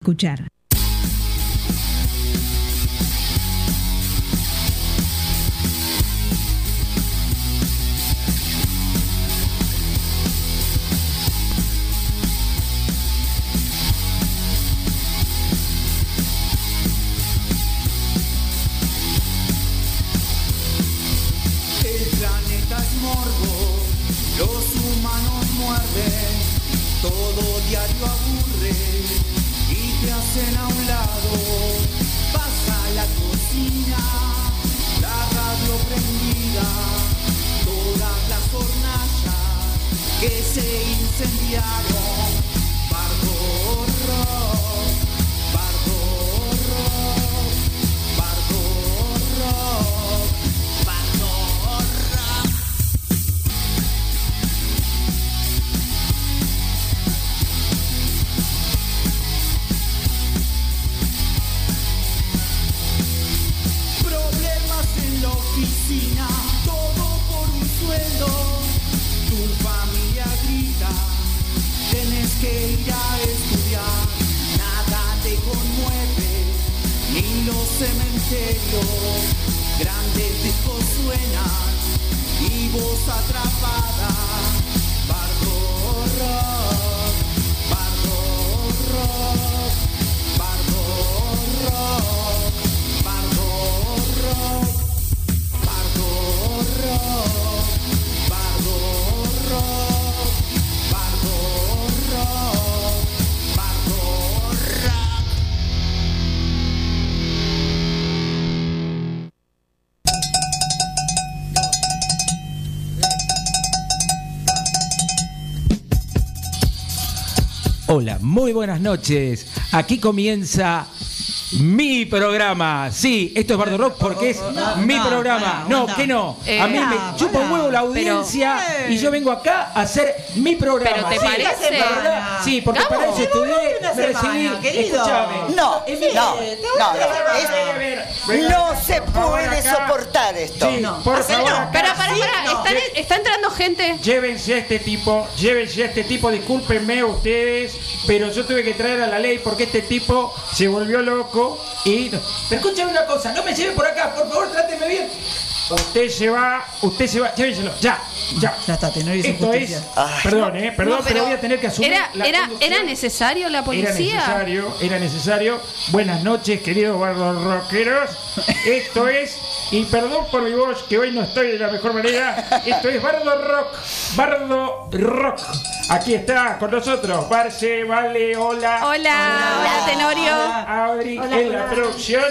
escuchar. Hola, muy buenas noches. Aquí comienza mi programa. Sí, esto es Bardo Rock porque es mi programa. No, que no. A mí me chupa un huevo la audiencia y yo vengo acá a hacer mi programa. Pero te Sí, parece- verdad, Sí, porque para eso estudié, me recibí. querido. No, Es no, no, no. no se puede soportar esto. Sí, No. por favor. Pero para, Sí, para, no. está entrando gente. Llévense a este tipo, llévense a este tipo, discúlpenme ustedes, pero yo tuve que traer a la ley porque este tipo se volvió loco y... Pero escúchame una cosa, no me lleven por acá, por favor, tráteme bien. Usted se va, usted se va, llévenselo, ya, ya. Ya está, Tenorio hizo Esto es, justicia. perdón, eh, perdón, No, pero, voy a tener que asumir Era, la era, era necesario la Era policía. necesario, era necesario. Buenas noches, queridos bardos rockeros. Esto es, y perdón por mi voz, que hoy no estoy de la mejor manera. Esto es Bardo Rock, Bardo Rock. Aquí está con nosotros, Barce, Vale, hola. Hola, hola, Tenorio. Adri en la producción,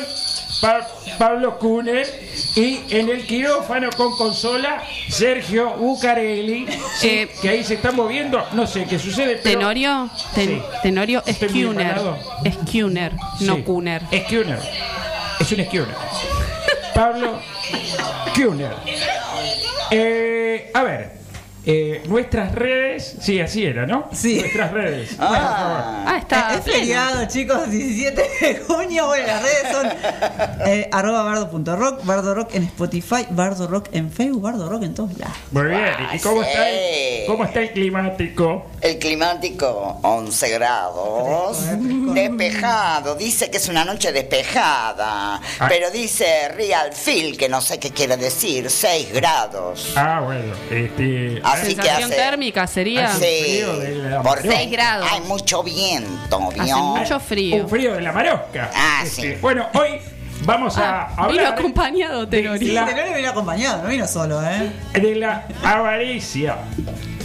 Pa- Pablo Kuner y en el quirófano con consola, Sergio Bucarelli, sí, Eh, que ahí se está moviendo, no sé qué sucede. pero- Tenorio, Ten- Sí. Tenorio muy Skunner. empanado. Skunner, no Sí. Kuner. Skunner. Es un Skunner. Pablo Kuner. Eh, a ver. Eh, nuestras redes. Sí, así era, ¿no? Sí. Nuestras redes. Ah. Ah, está. es pleno. feriado, chicos, 17 de junio. Bueno, las redes son eh, arroba bardo.rock, bardo rock en Spotify, bardo rock en Facebook, bardo rock en todos lados. Muy bien. ¿Y cómo Sí. está el, cómo está el climático? El climático, 11 grados, despejado, dice que es una noche despejada, Ah. pero dice Real Feel, que no sé qué quiere decir, 6 grados. Ah, bueno. Este, Así que Sensación hace... térmica sería. Hace- Sí, frío de la maroma. Seis grados. hay mucho viento, Hace ¿vio? mucho frío. un frío de la marosca. Ah, Este, sí. Bueno, hoy vamos a Ah, vino hablar acompañado de Tenorio. la- Tenorio vino acompañado, no vino solo, ¿eh? de la avaricia.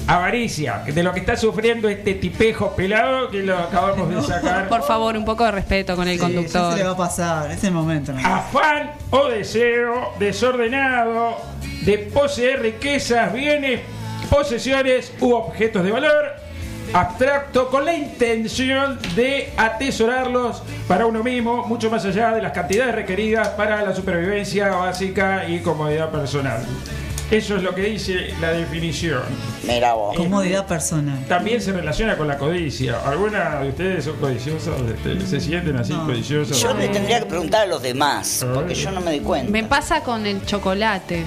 Avaricia, de lo que está sufriendo este tipejo pelado que lo acabamos de sacar. Por favor, un poco de respeto con el Sí, ya se le va conductor. a pasar, es el momento. ¿no? Afán o deseo desordenado de poseer riquezas, bienes, posesiones u objetos de valor abstracto con la intención de atesorarlos para uno mismo, mucho más allá de las cantidades requeridas para la supervivencia básica y comodidad personal. Eso es lo que dice la definición. Mira vos. Comodidad personal. También se relaciona con la codicia. ¿Alguna de ustedes son codiciosos? Este, ¿Se sienten así No. codiciosos? Yo le tendría que preguntar a los demás, porque yo no me di cuenta. Me pasa con el chocolate.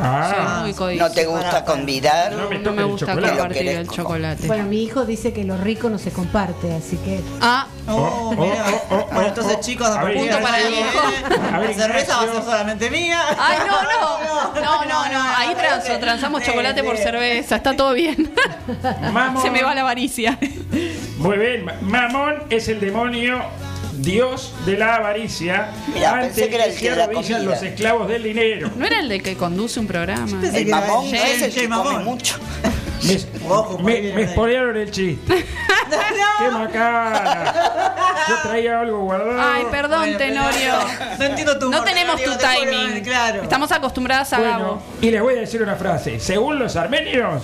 Ah, Soy muy codiciosa. ¿No te gusta convidar? No me No toca me el gusta chocolate. compartir Lo el chocolate. Bueno, mi hijo dice que lo rico no se comparte, así que Ah, Oh, Oh, oh, oh, oh, bueno, entonces chicos, a A ver, partir Punto para el hijo. A ver, La cerveza va a ser solamente mía. ay, no, no. No, no, no. Ahí transo, transamos Sí, chocolate por cerveza. Está todo bien. Mamón. Se me va la avaricia. Muy bien, Ma- Mamón es el demonio, dios de la avaricia. Mira, ante pensé que era el que de la arrodillan comida. los esclavos del dinero. ¿No era el de que conduce un programa? Pensé El mamón no es el que come Mamón. mucho. Me, Ojo, me, me spoilearon el chiste. ¡Qué macana! Yo traía algo guardado. Ay, perdón, Tenorio. No entiendo tu No humor, tenemos tu Tenorio, te juro, timing. Claro. Estamos acostumbradas a Bueno, Gabo. y les voy a decir una frase. Según los armenios,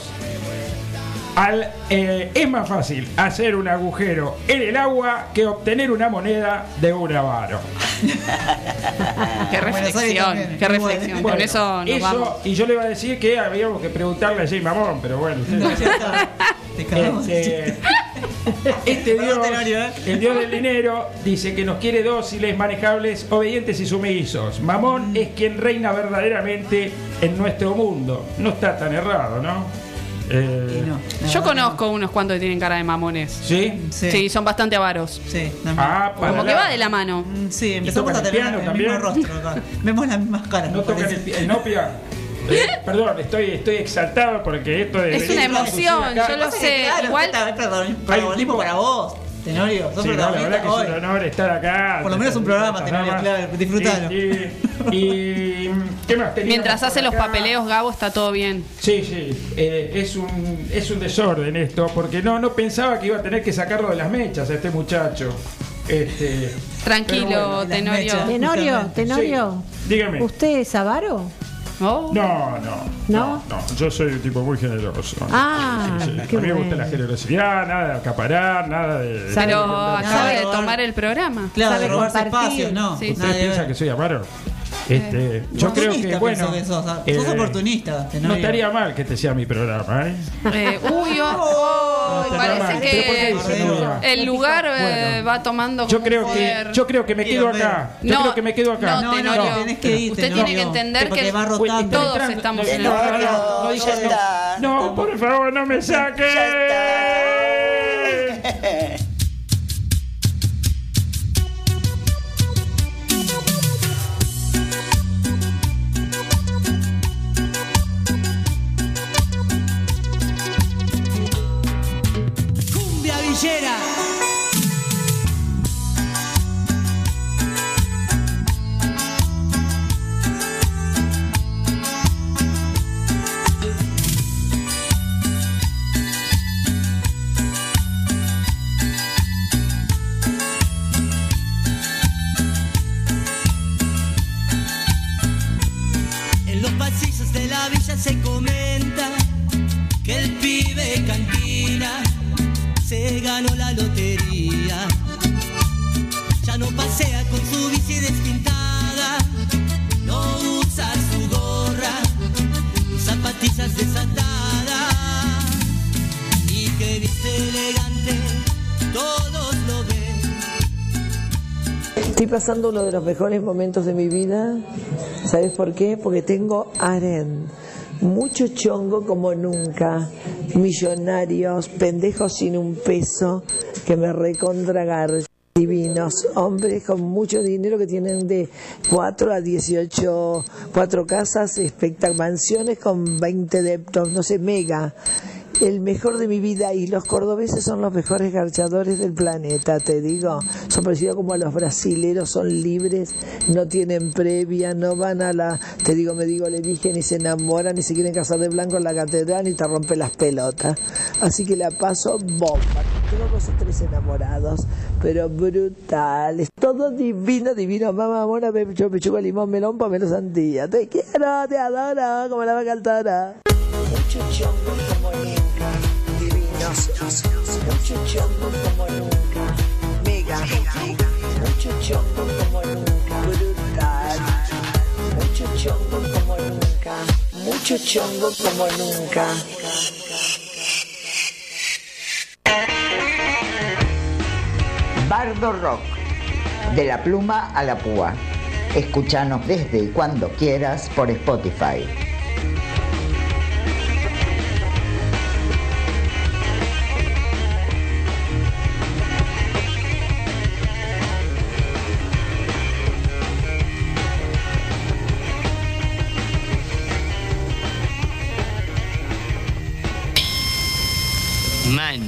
al, eh, es más fácil hacer un agujero en el agua que obtener una moneda de un avaro. Qué reflexión, qué reflexión. Bueno, Con eso nos vamos. y yo le iba a decir que habíamos que preguntarle a Jay Mamón, pero bueno. No, ya está. Te cagamos. Este, este dios, ¿eh? el dios del dinero, dice que nos quiere dóciles, manejables, obedientes y sumisos. Mamón es quien reina verdaderamente en nuestro mundo. No está tan errado, ¿no? Eh, no, Yo conozco unos cuantos que tienen cara de mamones. ¿Sí? Sí. Sí, son bastante avaros. Sí, también. Ah, para Como que va de la mano. Mm, Sí, empezamos a el tener el también? mismo rostro acá. Vemos las mismas caras. ¿No tocan el, el nopia? Eh, perdón, estoy, estoy exaltado porque esto de... Es una emoción, acá- yo lo sé. claro, igual- perdón, para vos, Tenorio. Sos Sí, no, la verdad que es un honor estar acá. Por lo menos un programa, Tenorio, claro, disfrutalo. Y, y- y- ¿qué más teníamos Mientras hace los papeleos, Gabo está todo bien. Sí, sí, eh, es, un, es un desorden esto, porque no, no pensaba que iba a tener que sacarlo de las mechas a este muchacho. Este, Tranquilo, bueno. Tenorio. mechas. Tenorio. Tenorio, Sí, dígame. ¿usted es avaro? Oh. No, no, ¿No? no, yo soy un tipo muy generoso. Ah, Sí, sí. qué a mí me gusta bueno. la generosidad, nada de acaparar, nada de... Sabe Pero compartir. acaba de tomar el programa. Claro, Sabe de robarse compartir. espacios, no. Sí. ¿Usted Nada de piensa ver. que soy avaro? Este, yo creo que, Oportunista bueno... que sos, sos eh, oportunista. No estaría mal que este sea mi programa, ¿eh? Eh, uy, oh, oh, No, parece ¿Pero por qué que el lugar eh, Bueno. va tomando Yo creo que yo creo que me quedo acá. Yo No, creo que me quedo acá. no, No, no, tenés que irte, Usted tiene que entender que va rotando. todos estamos en no, el no, Tenorio, no, no, ya no, está. no, por favor, no me saque. y que elegante, todos lo. Estoy pasando uno de los mejores momentos de mi vida. ¿Sabes por qué? Porque tengo aren. Mucho chongo como nunca. Millonarios, pendejos sin un peso, que me recontragar. Divinos, hombres con mucho dinero que tienen de 4 a 18, cuatro casas, mansiones con 20 deptos, no sé, mega el mejor de mi vida y los cordobeses son los mejores garchadores del planeta, te digo. Son parecidos como a los brasileros, son libres, no tienen previa, no van a la, te digo, me digo, le dije, ni se enamoran, ni se quieren casar de blanco en la catedral, ni te rompe las pelotas. Así que la paso bomba. Dos o tres enamorados, pero brutales. Todo divino, divino. Mamá, mona, me, yo me chupo limón, melón, pomelo, sandía. Te quiero, te adoro, como la vaca altora. Mucho chongo como nunca, divinos. Mucho chongo como nunca, mega. Mucho chongo como nunca, brutal. Mucho chongo como nunca, mucho chongo como nunca. Bardo Rock, de la pluma a la púa. Escúchanos desde y cuando quieras por Spotify. Man.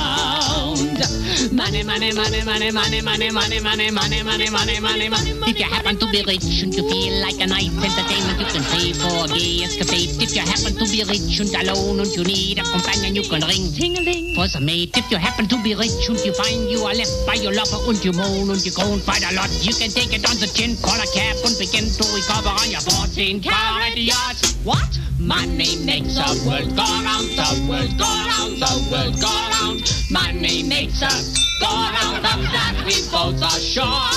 Money, money, money, money, money, money, money, money, money, money, money, money, money. If you happen to be rich and you feel like a nice entertainment, you can pay for a gay escapade. If you happen to be rich and alone and you need a companion, you can ring ting-a-ling for some mate. If you happen to be rich and you find you are left by your lover and you moan and you groan quite a lot, you can take it on the chin, call a cab and begin to recover on your 14 carat yacht. What? Money makes the world go round, the world go round, the world go round. Money makes us go round, of that we both are sure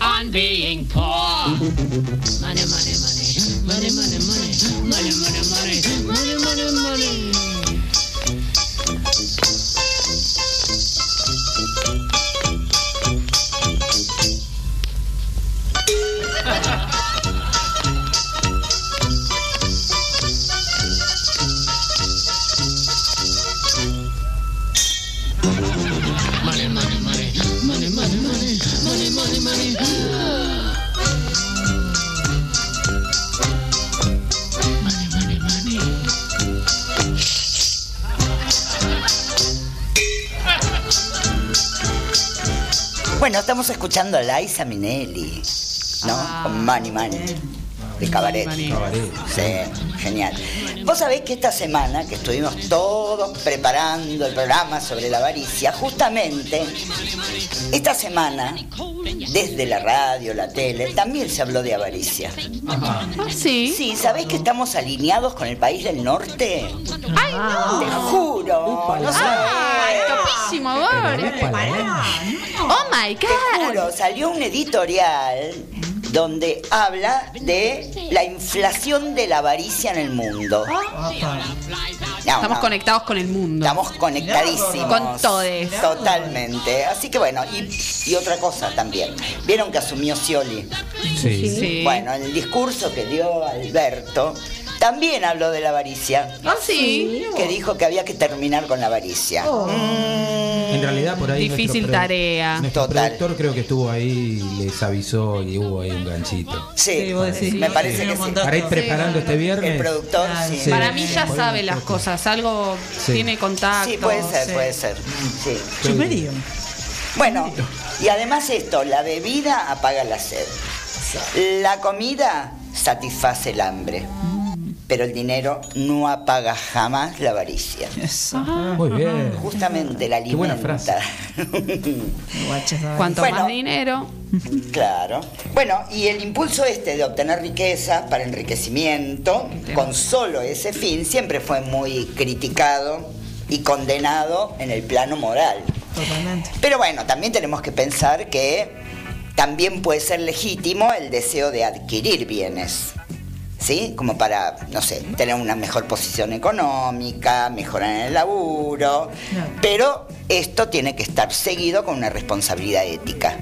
on being poor. Money, money, money, money, money, money, Bueno, estamos escuchando a Liza Minnelli, ¿no? Con Money Money, de Cabaret. Sí, genial. Vos sabés que esta semana que estuvimos todos preparando el programa sobre la avaricia, justamente esta semana, desde la radio, la tele, también se habló de avaricia. Sí. Sí, ¿sabés que estamos alineados con el país del norte? ¡Ay, no! Te juro, no sabés. ¡Ay, topísimo, Bor! ¡Oh, my Te God! juro, salió un editorial donde habla de la inflación de la avaricia en el mundo. No, Estamos no, conectados con el mundo. Estamos conectadísimos. Con todes. Totalmente. Así que bueno, y, y otra cosa también. ¿Vieron que asumió Scioli? Sí. Sí. Bueno, en el discurso que dio Alberto, también habló de la avaricia. Ah, sí. Que dijo que había que terminar con la avaricia. Mm, En realidad por ahí Difícil nuestro tarea. Nuestro Total. productor creo que estuvo ahí, les avisó y hubo ahí un ganchito. sí, Sí, vos decís. me parece Sí, que un sí. Para ir preparando este El viernes. productor, Claro. sí. Para mí ya sabe las cosas. Algo Sí. tiene contacto. Sí, puede ser, sí. puede ser. Sí. Chumerío. Bueno, y además esto, la bebida apaga la sed. La comida satisface el hambre. Pero el dinero no apaga jamás la avaricia. Eso. Muy bien. Justamente la Qué buena alimenta. Guachas, a ver. Cuanto Bueno. más dinero. Claro. Bueno, y el impulso este de obtener riqueza para enriquecimiento, con solo ese fin, siempre fue muy criticado y condenado en el plano moral. Totalmente. Pero bueno, también tenemos que pensar que también puede ser legítimo el deseo de adquirir bienes. ¿Sí? Como para, no sé, tener una mejor posición económica, mejorar en el laburo. Pero esto tiene que estar seguido con una responsabilidad ética.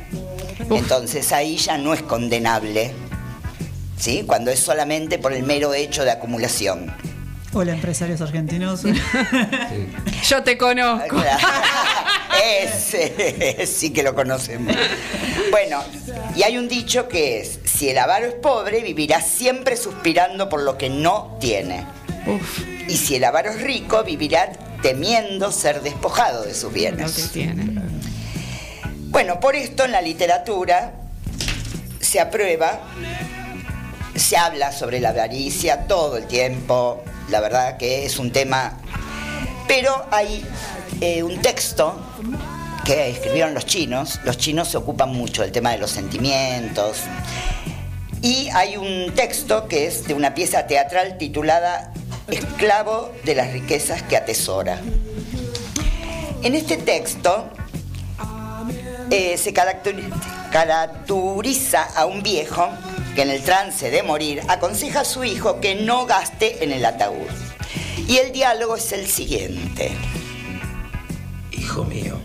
Entonces ahí ya no es condenable, ¿sí? Cuando es solamente por el mero hecho de acumulación. Hola, empresarios argentinos. Yo te conozco. Ese sí que lo conocemos. Bueno, y hay un dicho que es, si el avaro es pobre, vivirá siempre suspirando por lo que no tiene. Uf, Y si el avaro es rico, vivirá temiendo ser despojado de sus lo que bienes. tiene. Bueno, por esto en la literatura se aprueba, se habla sobre la avaricia todo el tiempo, la verdad que es un tema, pero hay eh, un texto que escribieron los chinos, los chinos se ocupan mucho del tema de los sentimientos, y hay un texto que es de una pieza teatral titulada Esclavo de las riquezas que atesora. En este texto eh, se caracteri- caracteriza a un viejo que en el trance de morir aconseja a su hijo que no gaste en el ataúd. Y el diálogo es el siguiente. Hijo mío,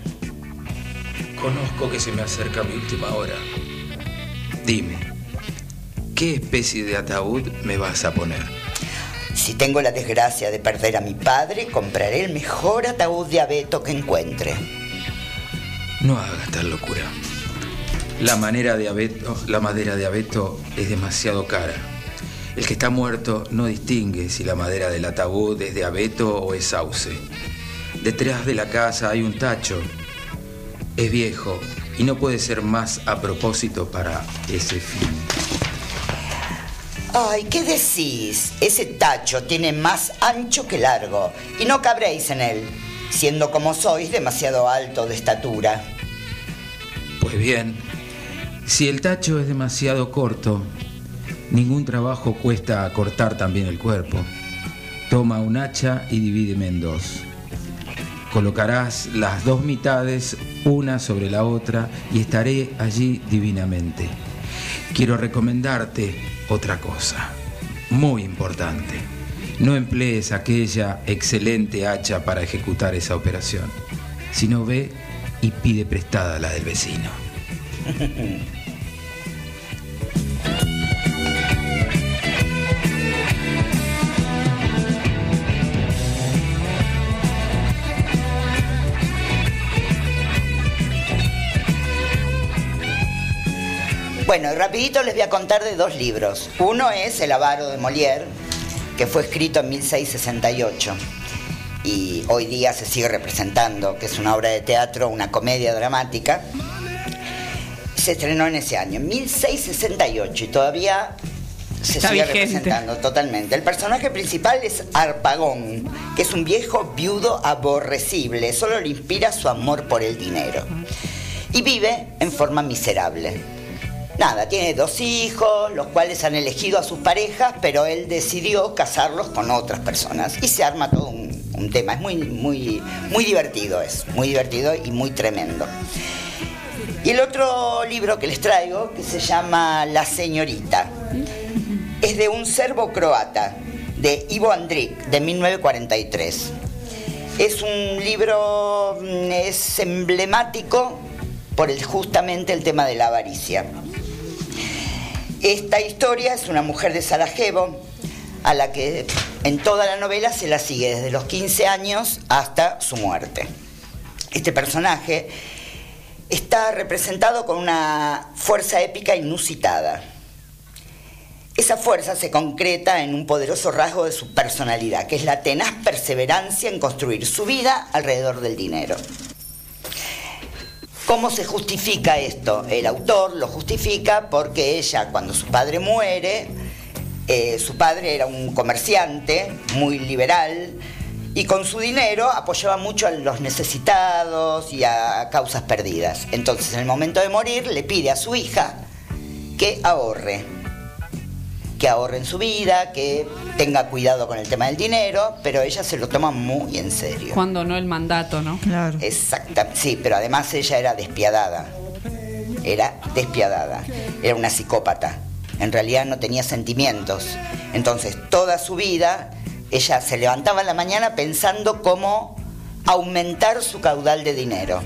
conozco que se me acerca mi última hora. Dime, ¿qué especie de ataúd me vas a poner? Si tengo la desgracia de perder a mi padre, compraré el mejor ataúd de abeto que encuentre. No hagas tal locura. La, manera de abeto, la madera de abeto es demasiado cara. El que está muerto no distingue si la madera del ataúd es de abeto o es sauce. Detrás de la casa hay un tacho. Es viejo y no puede ser más a propósito para ese fin. Ay, ¿qué decís? Ese tacho tiene más ancho que largo y no cabréis en él, siendo como sois demasiado alto de estatura. Pues bien, si el tacho es demasiado corto, ningún trabajo cuesta cortar también el cuerpo. Toma un hacha y divídeme en dos. Colocarás las dos mitades una sobre la otra y estaré allí divinamente. Quiero recomendarte otra cosa, muy importante. No emplees aquella excelente hacha para ejecutar esa operación, sino ve y pide prestada la del vecino. Bueno, rapidito les voy a contar de dos libros. Uno es El avaro de Molière, que fue escrito en 1668 y hoy día se sigue representando, que es una obra de teatro, una comedia dramática. Se estrenó en ese año, en 1668, y todavía se Está sigue vigente. representando totalmente. El personaje principal es Arpagón, que es un viejo viudo aborrecible, solo le inspira su amor por el dinero. Y vive en forma miserable. Nada, tiene dos hijos, los cuales han elegido a sus parejas, pero él decidió casarlos con otras personas. Y se arma todo un, un tema. Es muy, muy, muy divertido, es muy divertido y muy tremendo. Y el otro libro que les traigo, que se llama La Señorita, es de un serbo croata, de Ivo Andrić, de 1943. Es un libro, mm, es emblemático por justamente el tema de la avaricia. Esta historia es una mujer de Sarajevo a la que en toda la novela se la sigue desde los 15 años hasta su muerte. Este personaje está representado con una fuerza épica inusitada. Esa fuerza se concreta en un poderoso rasgo de su personalidad, que es la tenaz perseverancia en construir su vida alrededor del dinero. ¿Cómo se justifica esto? El autor lo justifica porque ella, cuando su padre muere, eh, su padre era un comerciante muy liberal y con su dinero apoyaba mucho a los necesitados y a causas perdidas. Entonces, en el momento de morir, le pide a su hija que ahorre, que ahorre en su vida, que tenga cuidado con el tema del dinero, pero ella se lo toma muy en serio. Cuando no el mandato, ¿no? Claro. Exacta, sí, pero además ella era despiadada. Era despiadada. Era una psicópata. En realidad no tenía sentimientos. Entonces, toda su vida, ella se levantaba en la mañana pensando cómo aumentar su caudal de dinero.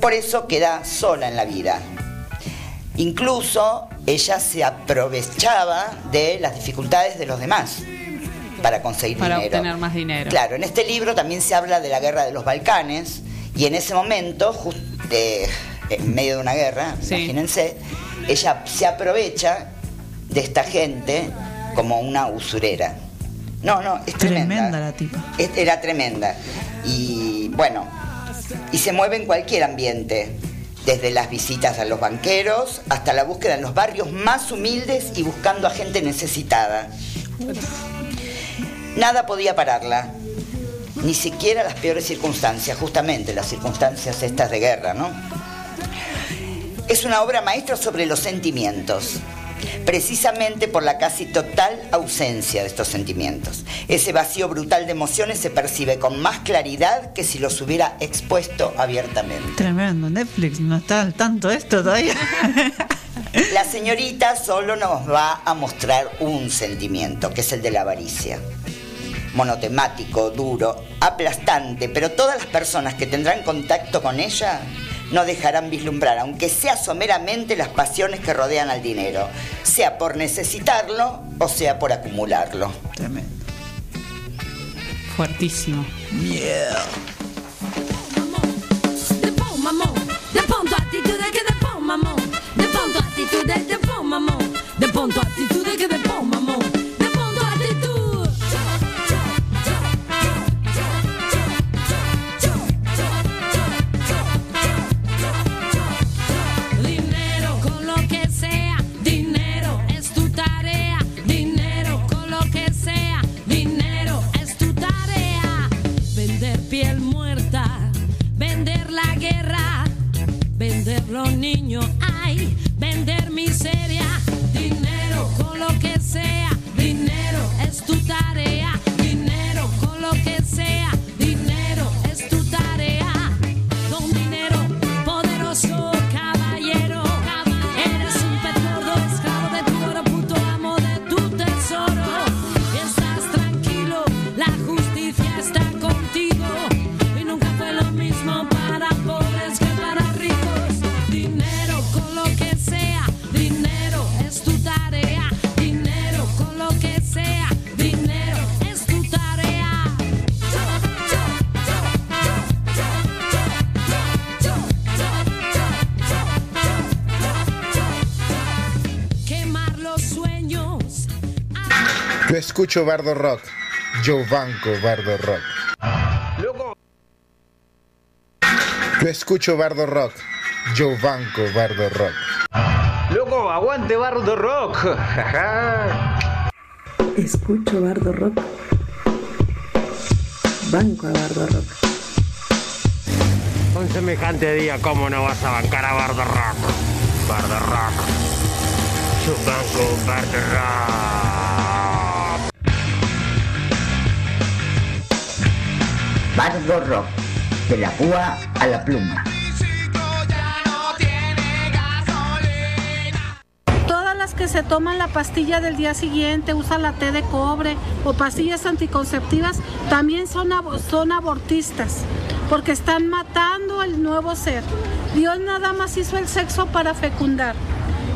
Por eso queda sola en la vida. Incluso ella se aprovechaba de las dificultades de los demás para conseguir Para dinero. obtener más dinero. Claro, en este libro también se habla de la guerra de los Balcanes y en ese momento, en medio de una guerra, Sí. imagínense, ella se aprovecha de esta gente como una usurera. No, no, es tremenda. Tremenda la tipa. Es- Era tremenda. Y bueno, y se mueve en cualquier ambiente, desde las visitas a los banqueros hasta la búsqueda en los barrios más humildes y buscando a gente necesitada. Nada podía pararla, ni siquiera las peores circunstancias, justamente las circunstancias estas de guerra, ¿no? Es una obra maestra sobre los sentimientos, precisamente por la casi total ausencia de estos sentimientos. Ese vacío brutal de emociones se percibe con más claridad que si los hubiera expuesto abiertamente. Tremendo. Netflix no está al tanto de esto todavía. La señorita solo nos va a mostrar un sentimiento, que es el de la avaricia. Monotemático, duro, aplastante, pero todas las personas que tendrán contacto con ella no dejarán vislumbrar, aunque sea someramente, las pasiones que rodean al dinero, sea por necesitarlo o sea por acumularlo. Tremendo. Fuertísimo. Depon mamon, depon los niños, ay, vender miseria, escucho Bardo Rock. Yo banco Bardo Rock. Yo escucho Bardo Rock. Yo banco Bardo Rock. Loco, aguante Bardo Rock. Escucho Bardo Rock. Banco a Bardo Rock. Un semejante día, ¿cómo no vas a bancar a Bardo Rock? Bardo Rock. Yo banco Bardo Rock. Bardo Rock. De la púa a la pluma. Todas las que se toman la pastilla del día siguiente, usan la té de cobre o pastillas anticonceptivas, también son, son abortistas, porque están matando el nuevo ser. Dios nada más hizo el sexo para fecundar,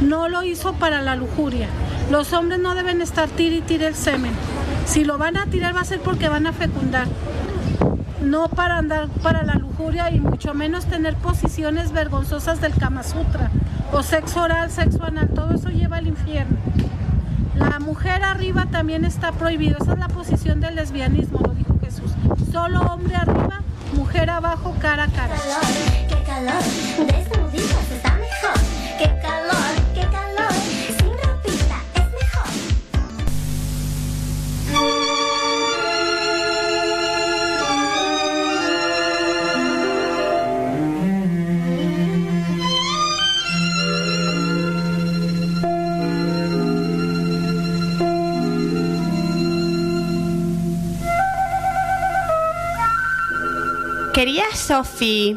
no lo hizo para la lujuria. Los hombres no deben estar tir y tire el semen. Si lo van a tirar va a ser porque van a fecundar no para andar para la lujuria y mucho menos tener posiciones vergonzosas del Kama Sutra o sexo oral, sexo anal, todo eso lleva al infierno. La mujer arriba también está prohibido, esa es la posición del lesbianismo, lo dijo Jesús. Solo hombre arriba, mujer abajo, cara a cara. Qué calor, desnuditos está mejor. Qué calor, Sofi.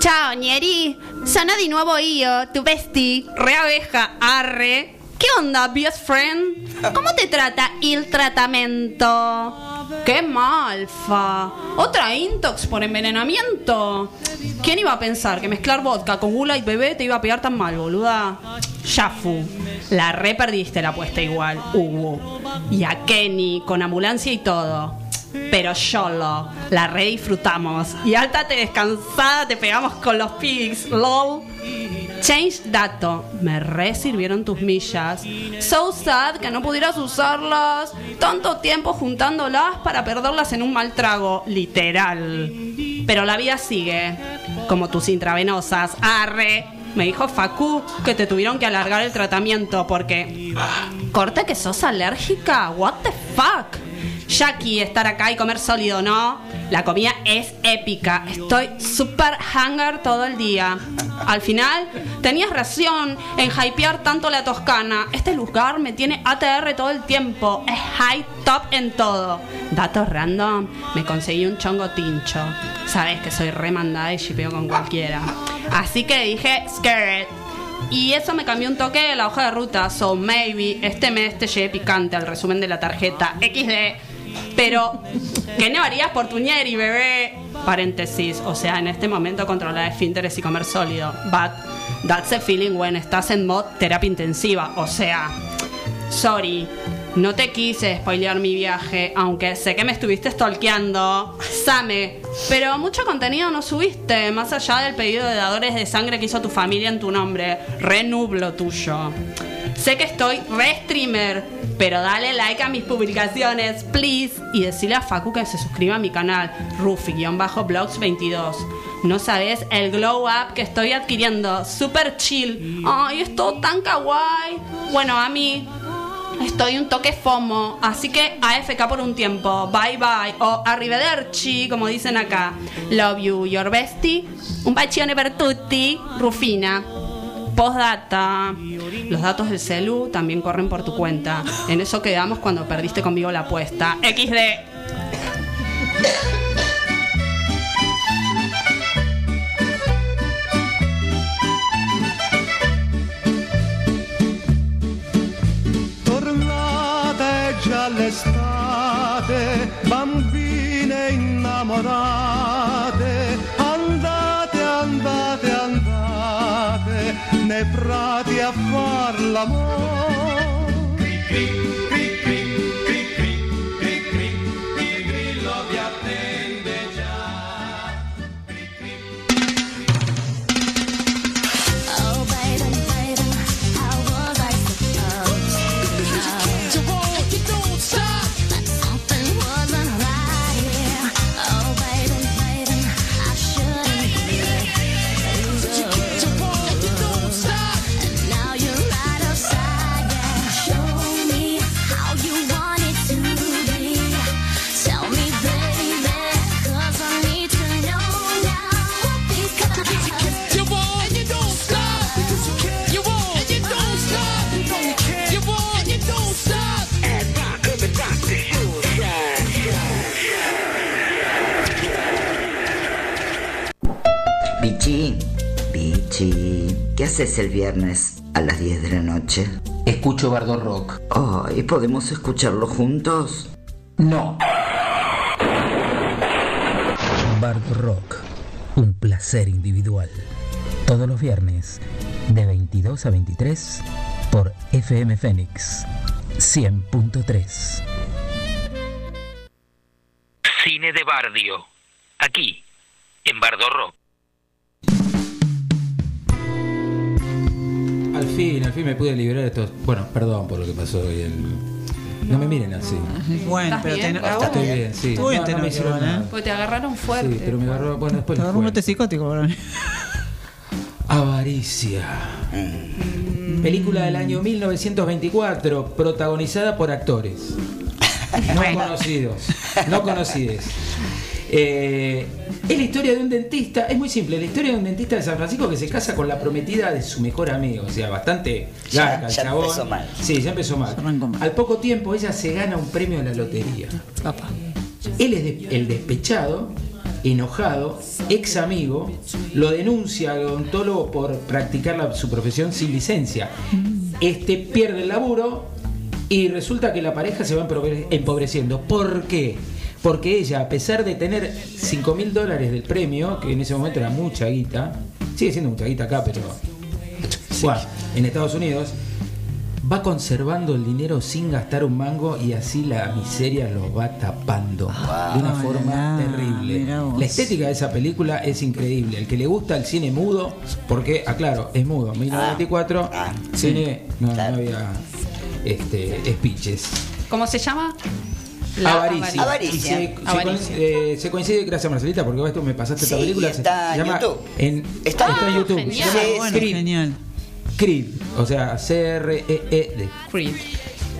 Ciao, Nieri. Sono di nuovo io, tu bestie. Re abeja, arre. ¿Qué onda, best friend? ¿Cómo te trata el tratamiento? ¡Qué malfa! ¿Otra intox por envenenamiento? ¿Quién iba a pensar que mezclar vodka con gula y bebé te iba a pegar tan mal, boluda? Ya fu. La re perdiste la apuesta igual, Hugo. Y a Kenny, con ambulancia y todo. Pero solo, la re disfrutamos. Y alta te descansada te pegamos con los pigs, lol. Change dato, me re sirvieron tus millas. So sad que no pudieras usarlas. Tanto tiempo juntándolas para perderlas en un mal trago, literal. Pero la vida sigue, como tus intravenosas. Arre. Me dijo Facu que te tuvieron que alargar el tratamiento porque. Corte que sos alérgica. What the fuck? Jackie, estar acá y comer sólido, ¿no? La comida es épica. Estoy super hunger todo el día. Al final, tenías razón en hypear tanto la Toscana. Este lugar me tiene ATR todo el tiempo. Es high top en todo. Datos random, me conseguí un chongo tincho. Sabes que soy remandada y shipeo con cualquiera. Así que dije, scared. Y eso me cambió un toque de la hoja de ruta. So maybe este mes te llevé picante al resumen de la tarjeta XD. Pero, ¿qué no harías por tu ñeri, bebé? Paréntesis, o sea, en este momento controlar esfínteres y comer sólido. But that's a feeling when estás en mod terapia intensiva. O sea, sorry, no te quise spoilear mi viaje, aunque sé que me estuviste stalkeando. Same, pero mucho contenido no subiste, más allá del pedido de dadores de sangre que hizo tu familia en tu nombre. Renublo tuyo. Sé que estoy re streamer, pero dale like a mis publicaciones, please. Y decirle a Facu que se suscriba a mi canal, Rufi-Blogs22. No sabes el glow up que estoy adquiriendo, super chill. Ay, es tan kawaii. Bueno, a mí estoy un toque FOMO, así que AFK por un tiempo. Bye bye. O arrivederci, como dicen acá. Love you, your bestie. Un bacione per tutti, Rufina. Postdata. Los datos del celu también corren por tu cuenta. En eso quedamos cuando perdiste conmigo la apuesta. XD. Tornate già l'estate, bambine innamorate, prati a far l'amore. Bichi, Bichi, ¿qué haces el viernes a las 10 de la noche? Escucho Bardo Rock. Ay, ¿podemos escucharlo juntos? No. Bardo Rock, un placer individual. Todos los viernes, de 22 a 23, por FM Fénix 100.3. Cine de Bardio. Aquí, en Bardo Rock. Al fin, al fin me pude liberar de estos. Bueno, perdón por lo que pasó hoy. El... No me miren así. Bueno, ¿Estás pero bien, Raúl? Estoy bien, sí. Estuvo bien No, no me hicieron ¿eh? nada. Porque te agarraron fuerte. Sí, pero me agarró. Bueno, después Te agarró un brote psicótico, bro. Avaricia. Película del año 1924, protagonizada por actores. No conocidos. No conocidos. Eh, es la historia de un dentista, es muy simple, la historia de un dentista de San Francisco que se casa con la prometida de su mejor amigo, o sea, bastante Ya- larga el ya chabón. empezó mal. Sí, ya empezó mal. Al poco tiempo ella se gana un premio en la lotería. Él es de- el despechado, enojado, ex amigo, lo denuncia al odontólogo por practicar la- su profesión sin licencia. Este pierde el laburo y resulta que la pareja se va empobre- empobreciendo. ¿Por qué? Porque ella, a pesar de tener 5 mil dólares del premio, que en ese momento era mucha guita, sigue siendo mucha guita acá, pero bueno, en Estados Unidos, va conservando el dinero sin gastar un mango y así la miseria lo va tapando de una forma terrible. La estética de esa película es increíble. El que le gusta el cine mudo, porque, aclaro, es mudo. 1994, cine, no, no había este, speeches. ¿Cómo se llama? Avaricia. Avaricia. Y se, coincide- eh, se coincide, gracias Marcelita, porque esto me pasaste esta Sí, película. está se en llama- YouTube. En, Está- está en YouTube. genial. Se llama bueno, Creed. genial. Creed, o sea, C-R-E-E-D. Creed.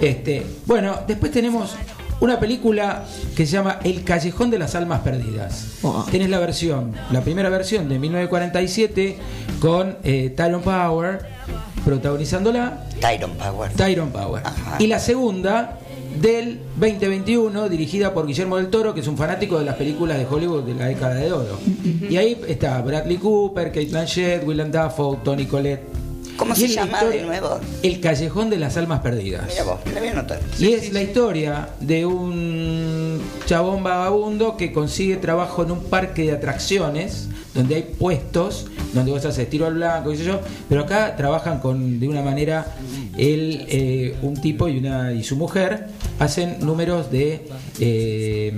Este, bueno, después tenemos una película que se llama El Callejón de las Almas Perdidas. Tenés la versión, la primera versión de 1947 con eh, Tyrone Power protagonizándola. Tyron Power. Tyrone Power. Y la segunda del 2021 dirigida por Guillermo del Toro, que es un fanático de las películas de Hollywood de la década de oro. Y ahí está Bradley Cooper, Kate Blanchett, Willem Dafoe, Tony Collette. ¿Cómo Y se llama de nuevo? El Callejón de las Almas Perdidas. Mira vos, la voy a anotar. Y es la historia de un chabón vagabundo que consigue trabajo en un parque de atracciones donde hay puestos donde vos haces tiro al blanco, qué sé yo, pero acá trabajan con de una manera él, eh, un tipo y una y su mujer hacen números de eh,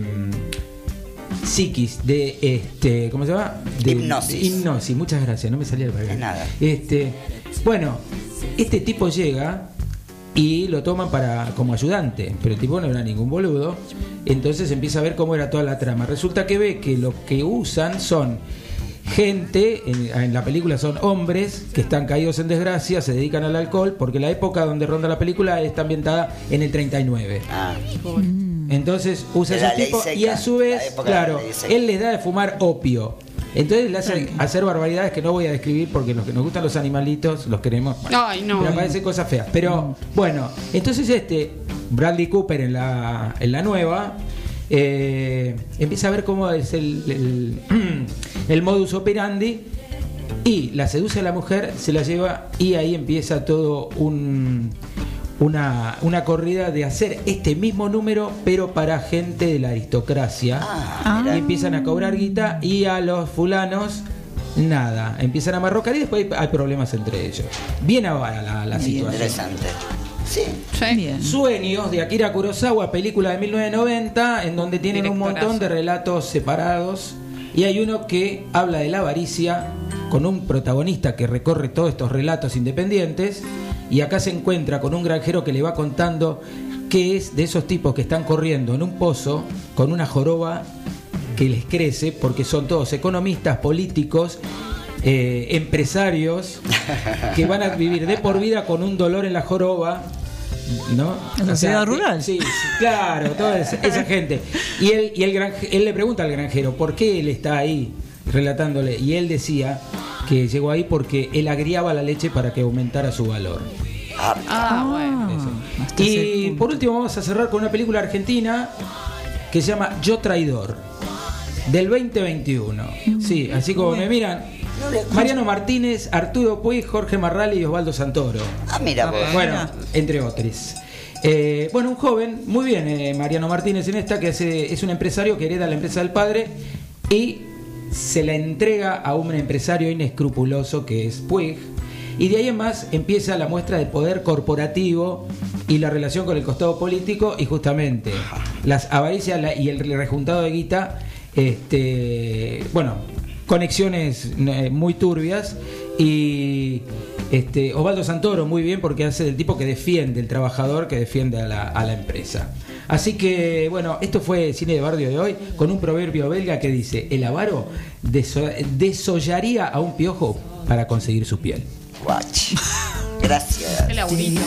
psiquis, de este, ¿cómo se llama? De Hipnosis. Hipnosis, muchas gracias, no me salía el De nada. Este, bueno, este tipo llega y lo toman para como ayudante, pero el tipo no era ningún boludo. Entonces empieza a ver cómo era toda la trama. Resulta que ve que lo que usan son gente, en, en la película son hombres que están caídos en desgracia, se dedican al alcohol, porque la época donde ronda la película está ambientada en el 39. Entonces usa De la ese ley tipo seca, y a su vez, claro, él les da de fumar opio. Entonces le hace hacer barbaridades que no voy a describir porque los que nos gustan los animalitos los queremos. Bueno, Ay, no. Pero parecen cosas feas. Pero bueno, entonces este, Bradley Cooper en la, en la nueva, eh, empieza a ver cómo es el, el, el modus operandi y la seduce a la mujer, se la lleva y ahí empieza todo un, una, una corrida de hacer este mismo número, pero para gente de la aristocracia. y empiezan a cobrar guita y a los fulanos. Nada, empiezan a marrocar y después hay problemas entre ellos. Bien avara la, situación. interesante. Sí. Sueños de Akira Kurosawa, película de 1990, en donde tienen un montón de relatos separados. Y hay uno que habla de la avaricia, con un protagonista que recorre todos estos relatos independientes. Y acá se encuentra con un granjero que le va contando que es de esos tipos que están corriendo en un pozo con una joroba que les crece, porque son todos economistas, políticos, eh, empresarios, que van a vivir de por vida con un dolor en la joroba. ¿No? En la ciudad que- rural. Sí, sí, claro, toda esa, esa gente. Y él, y el granje- él le pregunta al granjero por qué él está ahí relatándole. Y él decía que llegó ahí porque él agriaba la leche para que aumentara su valor. Ah, bueno. Y por último vamos a cerrar con una película argentina que se llama Yo Traidor, del 2021. Sí, así como me miran. Mariano Martínez, Arturo Puig, Jorge Marrali y Osvaldo Santoro. Ah, mira vos. Bueno, entre otros. Eh, bueno, un joven, muy bien, eh, Mariano Martínez en esta, que hace- es un empresario que hereda la empresa del padre y se la entrega a un empresario inescrupuloso que es Puig. Y de ahí en más empieza la muestra de poder corporativo y la relación con el costado político y justamente las avaricias y el rejuntado de guita, este, bueno, conexiones eh, muy turbias y este, Osvaldo Santoro muy bien porque hace del tipo que defiende, el trabajador que defiende a la, a la empresa. Así que bueno, esto fue Cine de Barrio de hoy con un proverbio belga que dice, el avaro deso- desollaría a un piojo para conseguir su piel. Guach. Gracias. Qué laburito.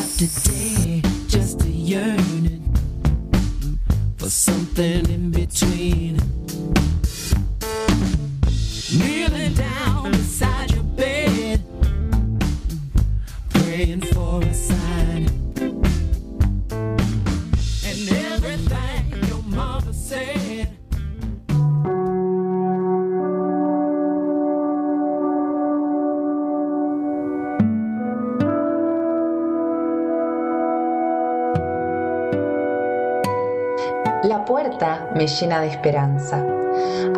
Me llena de esperanza,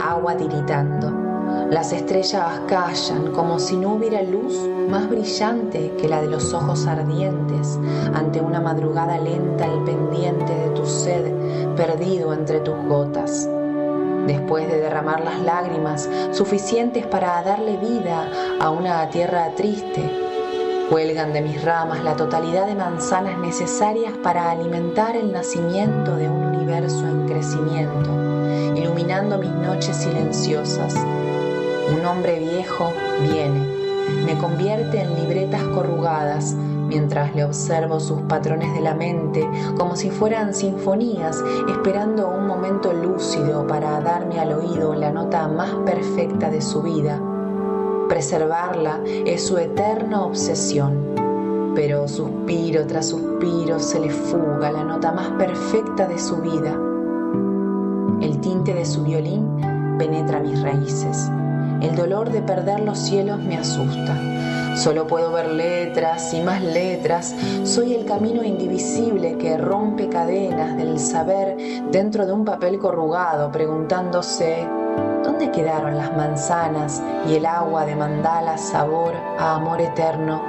agua tiritando. Las estrellas callan como si no hubiera luz más brillante que la de los ojos ardientes ante una madrugada lenta al pendiente de tu sed perdido entre tus gotas. Después de derramar las lágrimas suficientes para darle vida a una tierra triste, Cuelgan de mis ramas la totalidad de manzanas necesarias para alimentar el nacimiento de un universo en crecimiento, iluminando mis noches silenciosas. Un hombre viejo viene, me convierte en libretas corrugadas mientras le observo sus patrones de la mente como si fueran sinfonías, esperando un momento lúcido para darme al oído la nota más perfecta de su vida. Preservarla es su eterna obsesión, pero suspiro tras suspiro se le fuga la nota más perfecta de su vida. El tinte de su violín penetra mis raíces, El dolor de perder los cielos me asusta. Solo puedo ver letras y más letras. Soy el camino indivisible que rompe cadenas del saber dentro de un papel corrugado, preguntándose ¿dónde quedaron las manzanas y el agua de mandala sabor a amor eterno?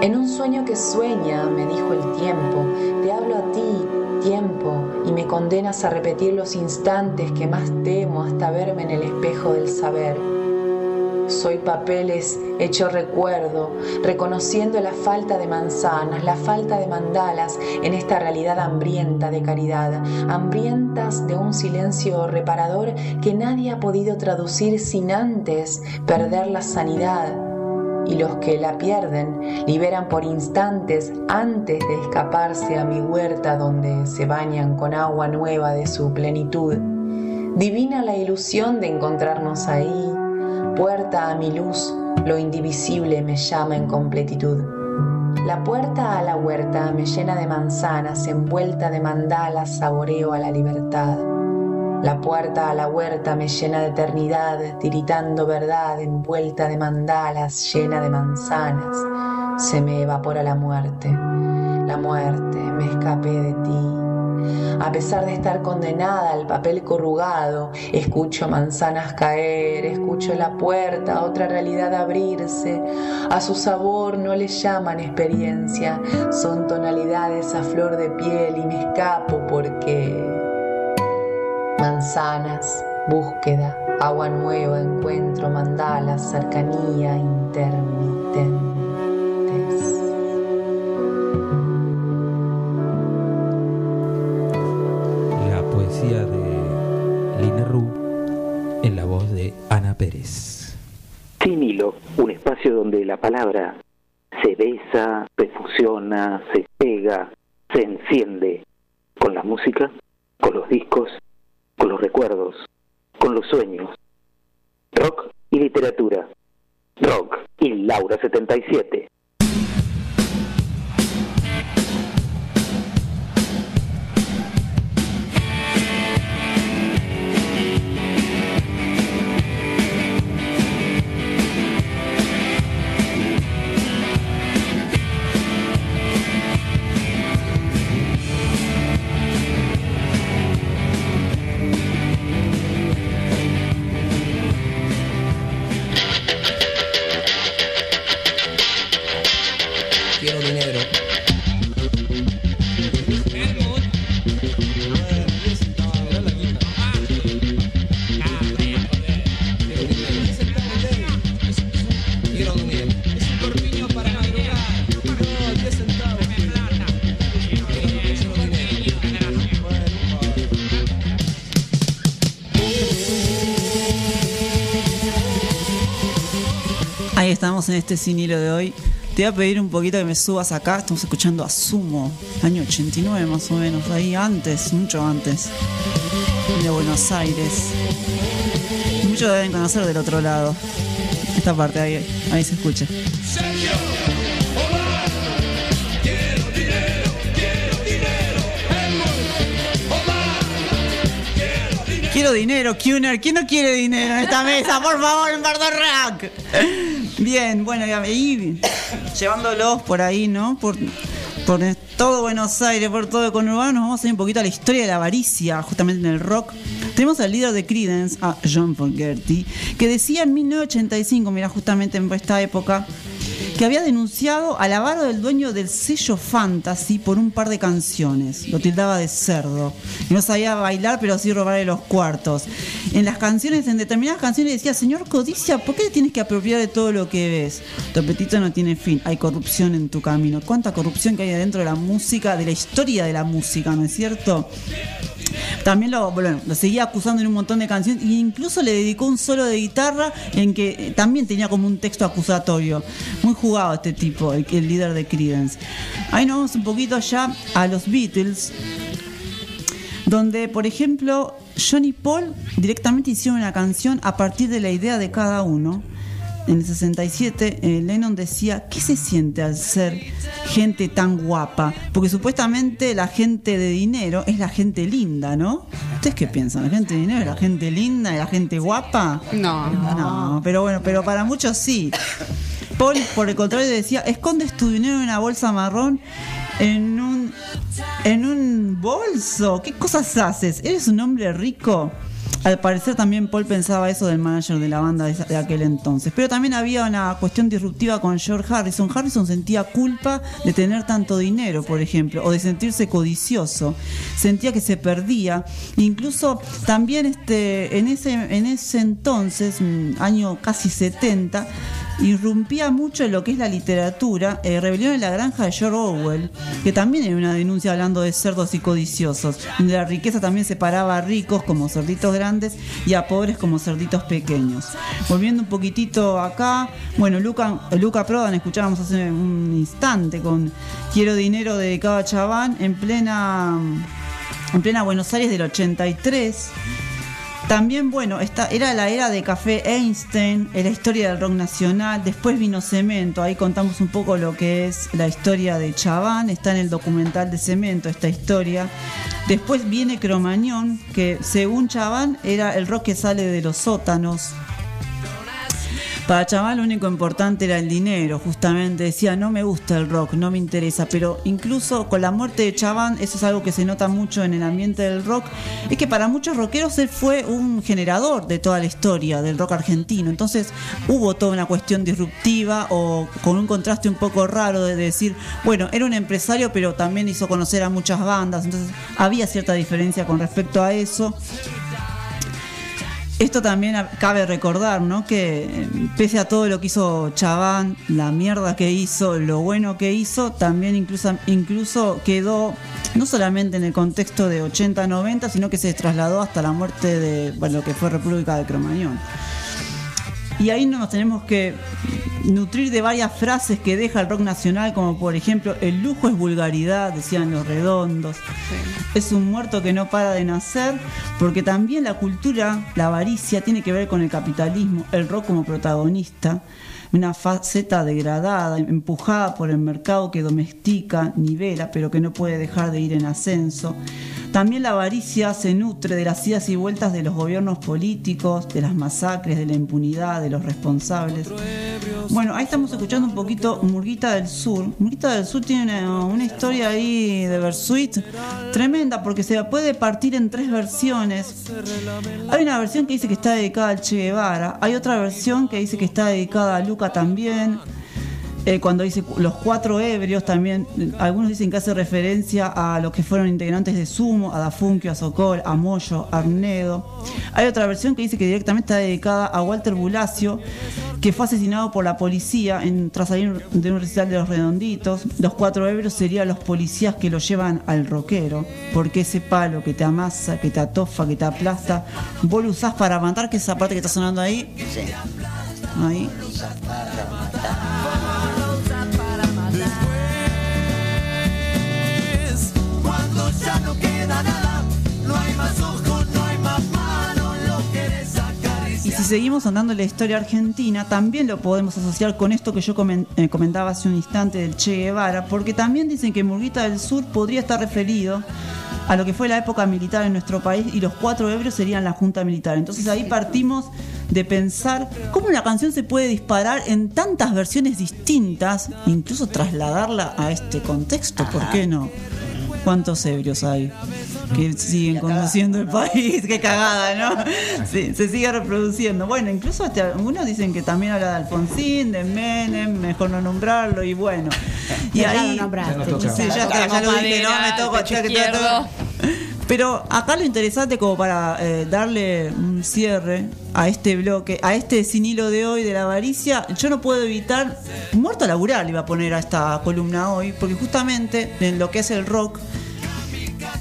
En un sueño que sueña, me dijo el tiempo, te hablo a ti, tiempo, y me condenas a repetir los instantes que más temo hasta verme en el espejo del saber. Soy papeles hecho recuerdo, reconociendo la falta de manzanas, la falta de mandalas en esta realidad hambrienta de caridad, hambrientas de un silencio reparador que nadie ha podido traducir sin antes perder la sanidad. Y los que la pierden liberan por instantes antes de escaparse a mi huerta donde se bañan con agua nueva de su plenitud. Divina la ilusión de encontrarnos ahí, puerta a mi luz, lo indivisible me llama en completitud. La puerta a la huerta me llena de manzanas, envuelta de mandalas, saboreo a la libertad. La puerta a la huerta me llena de eternidad, tiritando verdad, envuelta de mandalas, llena de manzanas. Se me evapora la muerte, la muerte, me escapé de ti. A pesar de estar condenada al papel corrugado, escucho manzanas caer, escucho la puerta a otra realidad abrirse. A su sabor no le llaman experiencia, son tonalidades a flor de piel y me escapo porque manzanas, búsqueda, agua nueva, encuentro, mandalas, cercanía, intermitentes. La poesía de Lina Ru en la voz de Ana Pérez. Un espacio donde la palabra se besa, se fusiona, se pega, se enciende con la música, con los discos, con los recuerdos, con los sueños. Rock y literatura. Rock y Laura 77. En este sin hilo de hoy. Te voy a pedir un poquito que me subas acá. Estamos escuchando a Sumo, año 89 más o menos, ahí antes, mucho antes, de Buenos Aires. Muchos deben conocer del otro lado. Esta parte ahí, ahí se escucha. Quiero dinero, Kuner. ¿Quién no quiere dinero en esta mesa? Por favor, en Bardo Rock. Bien, bueno, y ahí llevándolos por ahí, ¿no? Por, por todo Buenos Aires, por todo conurbano, nos vamos a ir un poquito a la historia de la avaricia, justamente en el rock. Tenemos al líder de Creedence, a John Fogerty, que decía en 1985, mira, justamente en esta época, que había denunciado al avaro del dueño del sello Fantasy por un par de canciones. Lo tildaba de cerdo. Y no sabía bailar, pero sí robarle los cuartos. En las canciones, en determinadas canciones decía, señor Codicia, ¿por qué te tienes que apropiar de todo lo que ves? Tu apetito no tiene fin. Hay corrupción en tu camino. ¿Cuánta corrupción que hay dentro de la música, de la historia de la música, ¿no es cierto? También lo, seguía acusando en un montón de canciones e incluso le dedicó un solo de guitarra en que también tenía como un texto acusatorio. Muy jugado este tipo, el, el líder de Creedence. Ahí nos vamos un poquito ya a los Beatles, donde, por ejemplo, John y Paul directamente hicieron una canción a partir de la idea de cada uno. en el 67, eh, Lennon decía, ¿qué se siente al ser gente tan guapa? Porque supuestamente la gente de dinero es la gente linda, ¿no? ¿Ustedes qué piensan? ¿La gente de dinero es la gente linda y la gente guapa? No. No, pero bueno, pero para muchos sí. Paul, por el contrario, decía, escondes tu dinero en una bolsa marrón en un en un bolso. ¿Qué cosas haces? ¿Eres un hombre rico? Al parecer también Paul pensaba eso del manager de la banda de, aquel entonces. Pero también había una cuestión disruptiva con George Harrison. Harrison sentía culpa de tener tanto dinero, por ejemplo, o de sentirse codicioso. Sentía que se perdía. Incluso también este, en, ese, en ese entonces, mm, año casi 70, irrumpía mucho en lo que es la literatura, eh, Rebelión en la Granja de George Orwell, que también era una denuncia hablando de cerdos y codiciosos, donde la riqueza también separaba a ricos como cerditos grandes y a pobres como cerditos pequeños. Volviendo un poquitito acá, bueno, Luca, Luca Prodan escuchábamos hace un instante con Quiero dinero dedicado a Chaván en plena, en plena Buenos Aires del 83. También, bueno, esta era la era de Café Einstein, en la historia del rock nacional. Después vino Cemento, ahí contamos un poco lo que es la historia de Chaván. Está en el documental de Cemento esta historia. Después viene Cromañón, que según Chaván era el rock que sale de los sótanos. Para Chaván lo único importante era el dinero, justamente. Decía, no me gusta el rock, no me interesa, pero incluso con la muerte de Chaván, eso es algo que se nota mucho en el ambiente del rock, es que para muchos rockeros él fue un generador de toda la historia del rock argentino, entonces hubo toda una cuestión disruptiva o con un contraste un poco raro de decir, bueno, era un empresario, pero también hizo conocer a muchas bandas, entonces había cierta diferencia con respecto a eso. Esto también cabe recordar, ¿no? Que eh, pese a todo lo que hizo Chaván, la mierda que hizo, lo bueno que hizo, también incluso, incluso quedó no solamente en el contexto de 80-90, sino que se trasladó hasta la muerte de lo que fue República de Cromañón. Y ahí nos tenemos que nutrir de varias frases que deja el rock nacional, como por ejemplo, el lujo es vulgaridad, decían los redondos. Es un muerto que no para de nacer, porque también la cultura, la avaricia, tiene que ver con el capitalismo, el rock como protagonista, una faceta degradada, empujada por el mercado que domestica, nivela, pero que no puede dejar de ir en ascenso. También la avaricia se nutre de las idas y vueltas de los gobiernos políticos, de las masacres, de la impunidad, de los responsables. Bueno, ahí estamos escuchando un poquito Murguita del Sur. Murguita del Sur tiene una, historia ahí de Versuit tremenda porque se puede partir en tres versiones. Hay una versión que dice que está dedicada al Che Guevara, hay otra versión que dice que está dedicada a Luca también. Eh, cuando dice los cuatro ebrios también, eh, algunos dicen que hace referencia a los que fueron integrantes de Sumo, a Dafunquio, a Sokol, a Moyo, a Arnedo. Hay otra versión que dice que directamente está dedicada a Walter Bulacio, que fue asesinado por la policía en, tras salir de un recital de los redonditos. Los cuatro ebrios serían los policías que lo llevan al rockero, porque ese palo que te amasa, que te atofa, que te aplasta, vos lo usás para matar, que es esa parte que está sonando ahí. Ahí. Ya no queda nada, no hay más ojos, no hay más manos, lo querés acariciar. Y si seguimos andando en la historia argentina, también lo podemos asociar con esto que yo eh, comentaba hace un instante del Che Guevara, porque también dicen que Murguita del Sur podría estar referido a lo que fue la época militar en nuestro país y los cuatro ebrios serían la Junta Militar. Entonces ahí partimos de pensar cómo una canción se puede disparar en tantas versiones distintas, incluso trasladarla a este contexto, ¿por qué no? ¿Cuántos ebrios hay que siguen conduciendo el país? Qué cagada, ¿no? Sí, se sigue reproduciendo. Bueno, incluso hasta algunos dicen que también habla de Alfonsín, de Menem, mejor no nombrarlo y bueno. Y Ya lo ahí. Sí, ya está, ya lo dije, no me toco, Pero acá lo interesante como para eh, darle un cierre a este bloque, a este sin hilo de hoy de la avaricia, yo no puedo evitar, muerto le iba a poner a esta columna hoy, porque justamente en lo que es el rock,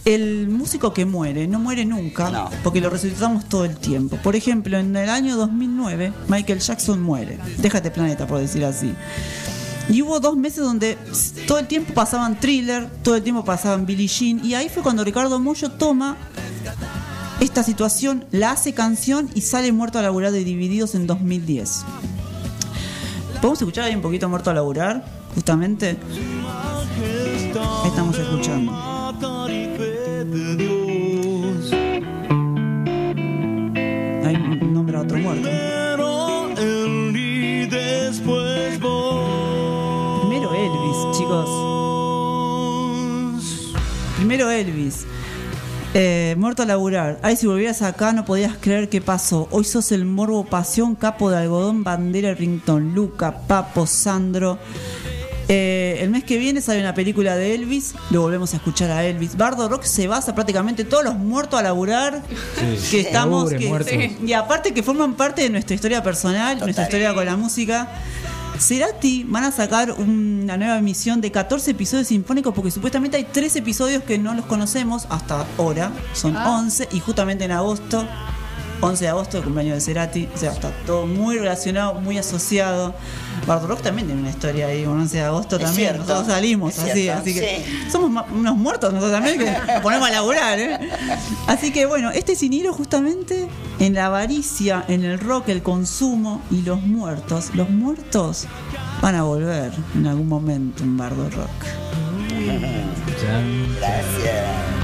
el músico que muere no muere nunca, porque lo resucitamos todo el tiempo. Por ejemplo, en el año 2009, Michael Jackson muere. Déjate planeta, por decir así. Y hubo dos meses donde todo el tiempo pasaban thriller, todo el tiempo pasaban Billie Jean, y ahí fue cuando Ricardo Mollo toma esta situación, la hace canción y sale muerto a laburar de Divididos en 2010. ¿Podemos escuchar ahí un poquito muerto a laburar? Justamente. Estamos escuchando. Hay un otro muerto. Chicos. Primero Elvis. Eh, muerto a laburar. Ay, si volvieras acá no podías creer qué pasó. Hoy sos el morbo, pasión, capo de algodón, bandera, rington, Luca, Papo, Sandro. Eh, el mes que viene sale una película de Elvis, lo volvemos a escuchar a Elvis. Bardo Rock se basa prácticamente todos los muertos a laburar Sí. que estamos Labure, que- y aparte que forman parte de nuestra historia personal, nuestra historia con la música. Cerati van a sacar una nueva emisión de 14 episodios sinfónicos porque supuestamente hay 3 episodios que no los conocemos hasta ahora, son Ah. 11 y justamente en agosto, 11 de agosto, el cumpleaños de Cerati, o sea, está todo muy relacionado, muy asociado. Bardo Rock también tiene una historia ahí, un 11 de agosto Es también, cierto, nosotros salimos es así, cierto, así que sí. somos unos muertos nosotros también que nos ponemos a laburar, ¿eh? Así que bueno, este sin hilo justamente en la avaricia, en el rock, el consumo y los muertos. Los muertos van a volver en algún momento en Bardo Rock. Gracias.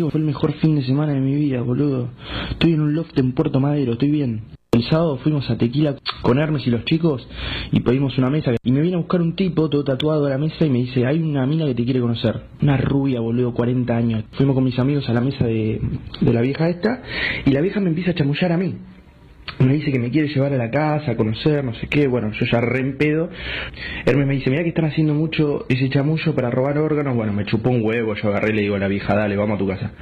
Fue el mejor fin de semana de mi vida, boludo. Estoy en un loft en Puerto Madero, estoy bien. El sábado fuimos a Tequila con Hermes y los chicos y pedimos una mesa. Y me viene a buscar un tipo todo tatuado a la mesa y me dice, hay una mina que te quiere conocer. Una rubia, boludo, 40 años. Fuimos con mis amigos a la mesa de, de la vieja esta y la vieja me empieza a chamullar a mí. Me dice que me quiere llevar a la casa, a conocer, no sé qué. Bueno, yo ya re en pedo. Hermes me dice, mira que están haciendo mucho ese chamullo para robar órganos. Bueno, me chupó un huevo. Yo agarré y le digo a la vieja, dale, vamos a tu casa.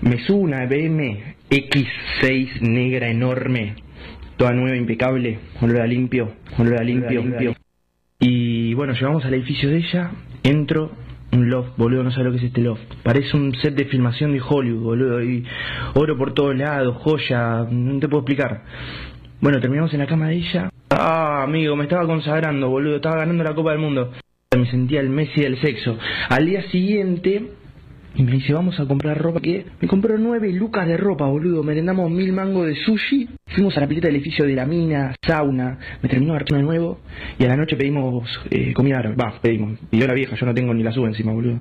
Me subo una BM X6 negra enorme, toda nueva, impecable, olor a limpio, olor a limpio, limpio. Y bueno, llegamos al edificio de ella, entro, un loft, boludo, no sé lo que es este loft. Parece un set de filmación de Hollywood, boludo, oro por todos lados, joya, no te puedo explicar. Bueno, terminamos en la cama de ella. Ah, amigo, me estaba consagrando, boludo, estaba ganando la Copa del Mundo. Me sentía el Messi del sexo. Al día siguiente, y me dice, vamos a comprar ropa. que Me compró nueve lucas de ropa, boludo. Merendamos mil mangos de sushi. Fuimos a la pileta del edificio de la mina, sauna. Me terminó de de nuevo. Y a la noche pedimos eh, comida. Va, pedimos. Pidió la vieja, yo no tengo ni la suba encima, boludo.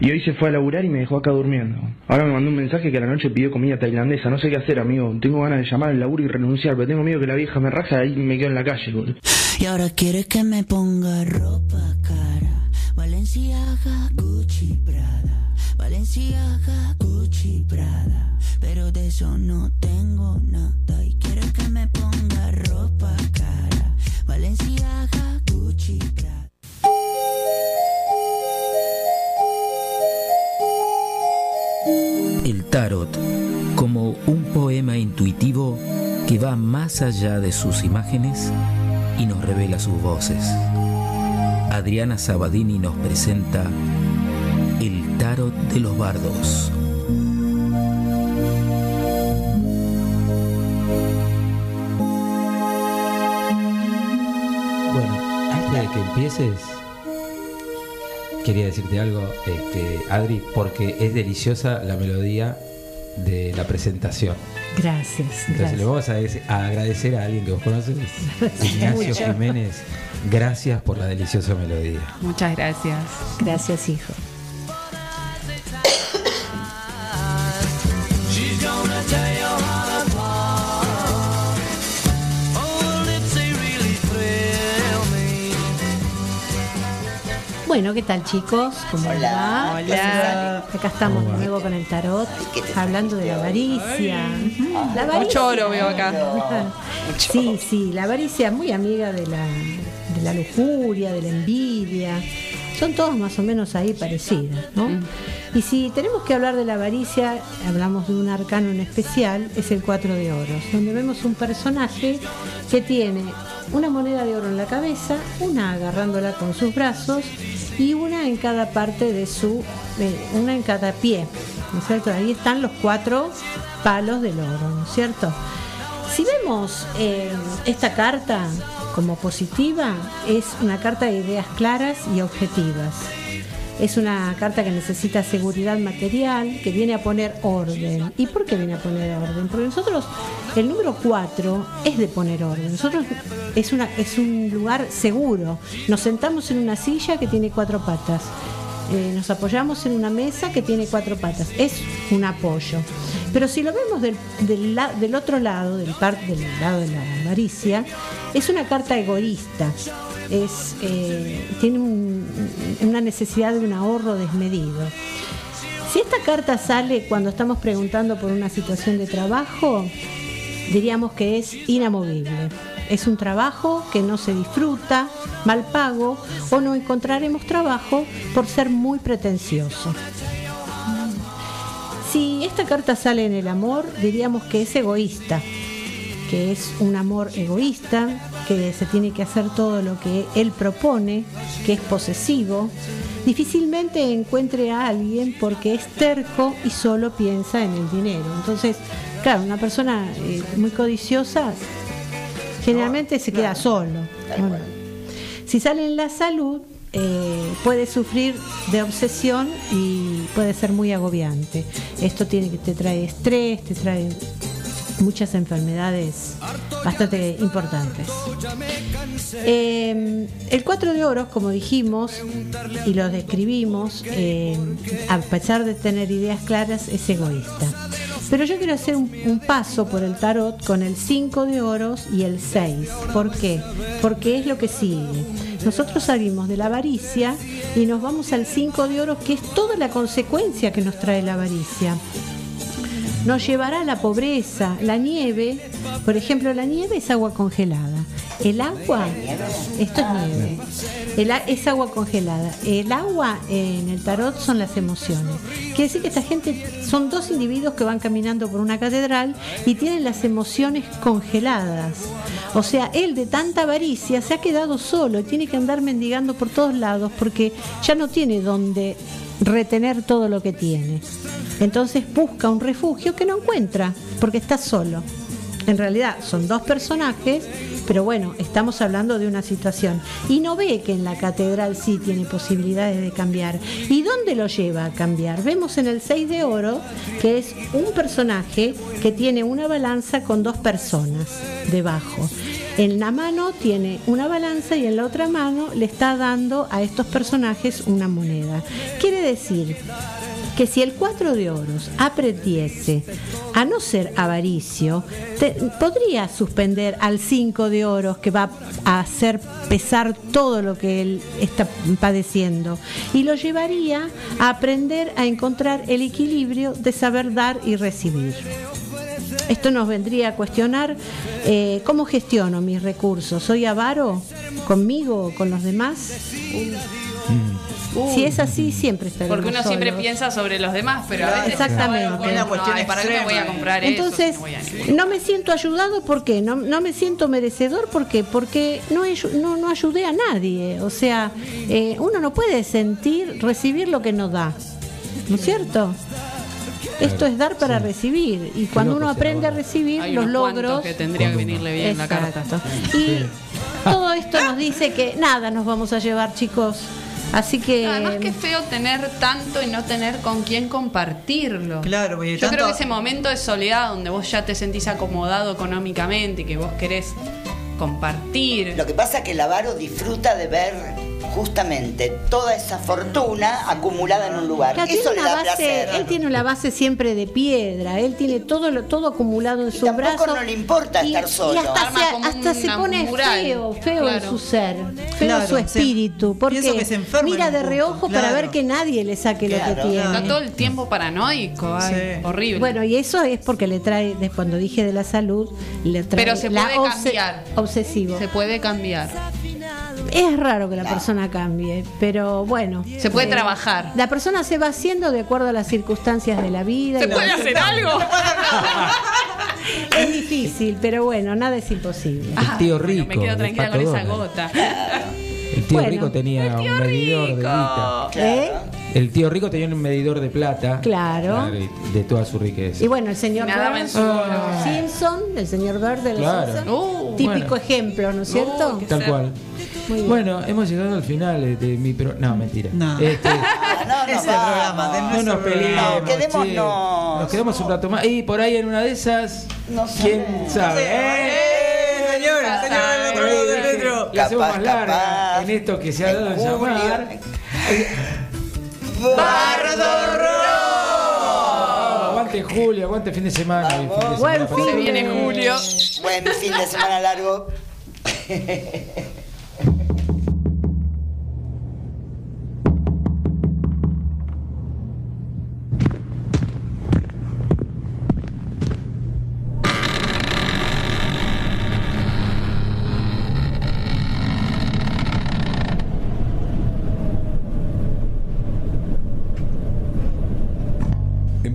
Y hoy se fue a laburar y me dejó acá durmiendo. Ahora me mandó un mensaje que a la noche pidió comida tailandesa. No sé qué hacer, amigo. Tengo ganas de llamar al laburo y renunciar, pero tengo miedo que la vieja me raja y me quedo en la calle, boludo. Y ahora quiere que me ponga ropa cara. Valenciaga, Gucci, Prada. Valenciaga, Gucci, Prada. Pero de eso no tengo nada. Y quiere que me ponga ropa cara. Valenciaga, Gucci, Prada. El tarot como un poema intuitivo que va más allá de sus imágenes y nos revela sus voces. Adriana Sabadini nos presenta tarot de los bardos. Bueno, antes de que empieces, quería decirte algo, este, Adri, porque es deliciosa la melodía de la presentación. Gracias. Entonces gracias. le vamos a, agradecer- a agradecer a alguien que vos conoces, Ignacio Mucho. Jiménez. Gracias por la deliciosa melodía. Muchas gracias. Gracias, hijo. Bueno, ¿qué tal chicos? ¿Cómo va? Hola. Acá estamos de nuevo con el tarot, hablando de la avaricia. La avaricia. Mucho oro veo acá. Sí, sí, la avaricia muy amiga de la, de la lujuria, de la envidia. Son todas más o menos ahí parecidas, ¿no? Y si tenemos que hablar de la avaricia, hablamos de un arcano en especial, es el 4 de oros, donde vemos un personaje que tiene una moneda de oro en la cabeza, una agarrándola con sus brazos y una en cada parte de su, una en cada pie, ¿no es cierto? Ahí están los cuatro palos del oro, ¿no es cierto? Si vemos eh, esta carta como positiva, es una carta de ideas claras y objetivas. Es una carta que necesita seguridad material, que viene a poner orden. ¿Y por qué viene a poner orden? Porque nosotros, el número 4 es de poner orden. Nosotros es, es un lugar seguro. Nos sentamos en una silla que tiene cuatro patas. Eh, nos apoyamos en una mesa que tiene cuatro patas. Es un apoyo. Pero si lo vemos del, del, otro lado, del, del lado de la avaricia, es una carta egoísta. Es, eh, tiene un- una necesidad de un ahorro desmedido. Si esta carta sale cuando estamos preguntando por una situación de trabajo, diríamos que es inamovible. Es un trabajo que no se disfruta, mal pago, o no encontraremos trabajo por ser muy pretencioso. Si esta carta sale en el amor, diríamos que es egoísta, que es un amor egoísta, que se tiene que hacer todo lo que él propone, que es posesivo. Difícilmente encuentre a alguien porque es terco y solo piensa en el dinero. Entonces, claro, una persona eh, muy codiciosa generalmente se queda solo. Bueno, si sale en la salud, eh, puede sufrir de obsesión y puede ser muy agobiante. Esto tiene que te trae estrés, te trae muchas enfermedades bastante importantes. Eh, el 4 de oros, como dijimos y lo describimos, eh, a pesar de tener ideas claras, es egoísta. Pero yo quiero hacer un, un paso por el tarot con el 5 de oros y el 6. ¿Por qué? Porque es lo que sigue. Nosotros salimos de la avaricia y nos vamos al 5 de oros, que es toda la consecuencia que nos trae la avaricia nos llevará a la pobreza. La nieve, por ejemplo, la nieve es agua congelada. El agua, esto es nieve, el es agua congelada. El agua en el tarot son las emociones. Quiere decir que esta gente son dos individuos que van caminando por una catedral y tienen las emociones congeladas. O sea, él de tanta avaricia se ha quedado solo y tiene que andar mendigando por todos lados porque ya no tiene donde retener todo lo que tiene. Entonces busca un refugio que no encuentra porque está solo. En realidad son dos personajes, pero bueno, estamos hablando de una situación. Y no ve que en la catedral sí tiene posibilidades de cambiar. ¿Y dónde lo lleva a cambiar? Vemos en el 6 de oro que es un personaje que tiene una balanza con dos personas debajo. En la mano tiene una balanza y en la otra mano le está dando a estos personajes una moneda. Quiere decir que si el 4 de oros aprendiese a no ser avaricio, podría suspender al 5 de oros que va a hacer pesar todo lo que él está padeciendo y lo llevaría a aprender a encontrar el equilibrio de saber dar y recibir. Esto nos vendría a cuestionar eh, cómo gestiono mis recursos. ¿Soy avaro conmigo o con los demás? Si es así, siempre estaremos Porque uno siempre piensa sobre los demás, pero a veces exactamente. una cuestión ¿para qué me voy a comprar Entonces, eso? si no me siento ayudado, ¿por qué? No, no me siento merecedor, ¿por qué? Porque no, ayu- no, no ayudé a nadie. O sea, eh, uno no puede sentir, recibir lo que no da. ¿No es cierto? Esto es dar para recibir. Y cuando uno aprende a recibir Hay los logros. que tendría que venirle bien la carta. Exacto. Y todo esto nos dice que nada nos vamos a llevar, chicos. Así que. Además que feo tener tanto y no tener con quién compartirlo. Claro, Yo tanto- creo que ese momento de soledad donde vos ya te sentís acomodado económicamente y que vos querés compartir. Lo que pasa es que el avaro disfruta de ver justamente toda esa fortuna acumulada en un lugar. Claro, Eso tiene le da base, placer. él tiene una base siempre de piedra, él tiene todo lo- todo acumulado en su tampoco brazo. no le importa estar solo. Y hasta, Arma se, como hasta se una pone mural. feo, feo en su ser, feo Claro, su espíritu, porque que se mira en de reojo para ver que nadie le saque lo que tiene. Está todo el tiempo paranoico, ay, horrible. Bueno, y eso es porque le trae, cuando dije de la salud, le trae Pero se la puede obse- cambiar. obsesivo. Se puede cambiar. Es raro que la persona cambie, pero bueno. Se puede eh, trabajar. La persona se va haciendo de acuerdo a las circunstancias de la vida. ¿Se puede la- hacer algo? Es difícil, pero bueno, nada es imposible. El tío rico. Me quedo tranquila con esa gota. El tío Bueno. rico tenía un medidor de guita. ¿Eh? El tío rico tenía un medidor de plata. Claro. De toda su riqueza. Y bueno, el señor oro. Simpson, el señor Bird de los Claro. Simpson, Uh, típico bueno. ejemplo, ¿no es cierto? Tal cual. Bueno, hemos llegado al final de, de mi pro... No, mentira. No. Este, no, no, Es el programa, de no nos peleemos. No, quedémonos. che. Nos quedamos un rato más. Y por ahí en una de esas. No sé. ¿Quién sabe? ¡Eh, señor! ¡Señor del metro! La hacemos más larga capaz. en esto que se ha dado en Julio. llamar. Bardo Rock. Aguante julio, aguante fin de semana. y fin de semana Buen fin de- Julio. Buen fin de semana largo.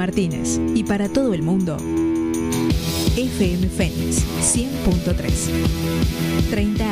Martínez y para todo el mundo, FM Fénix 100.3. 30 años.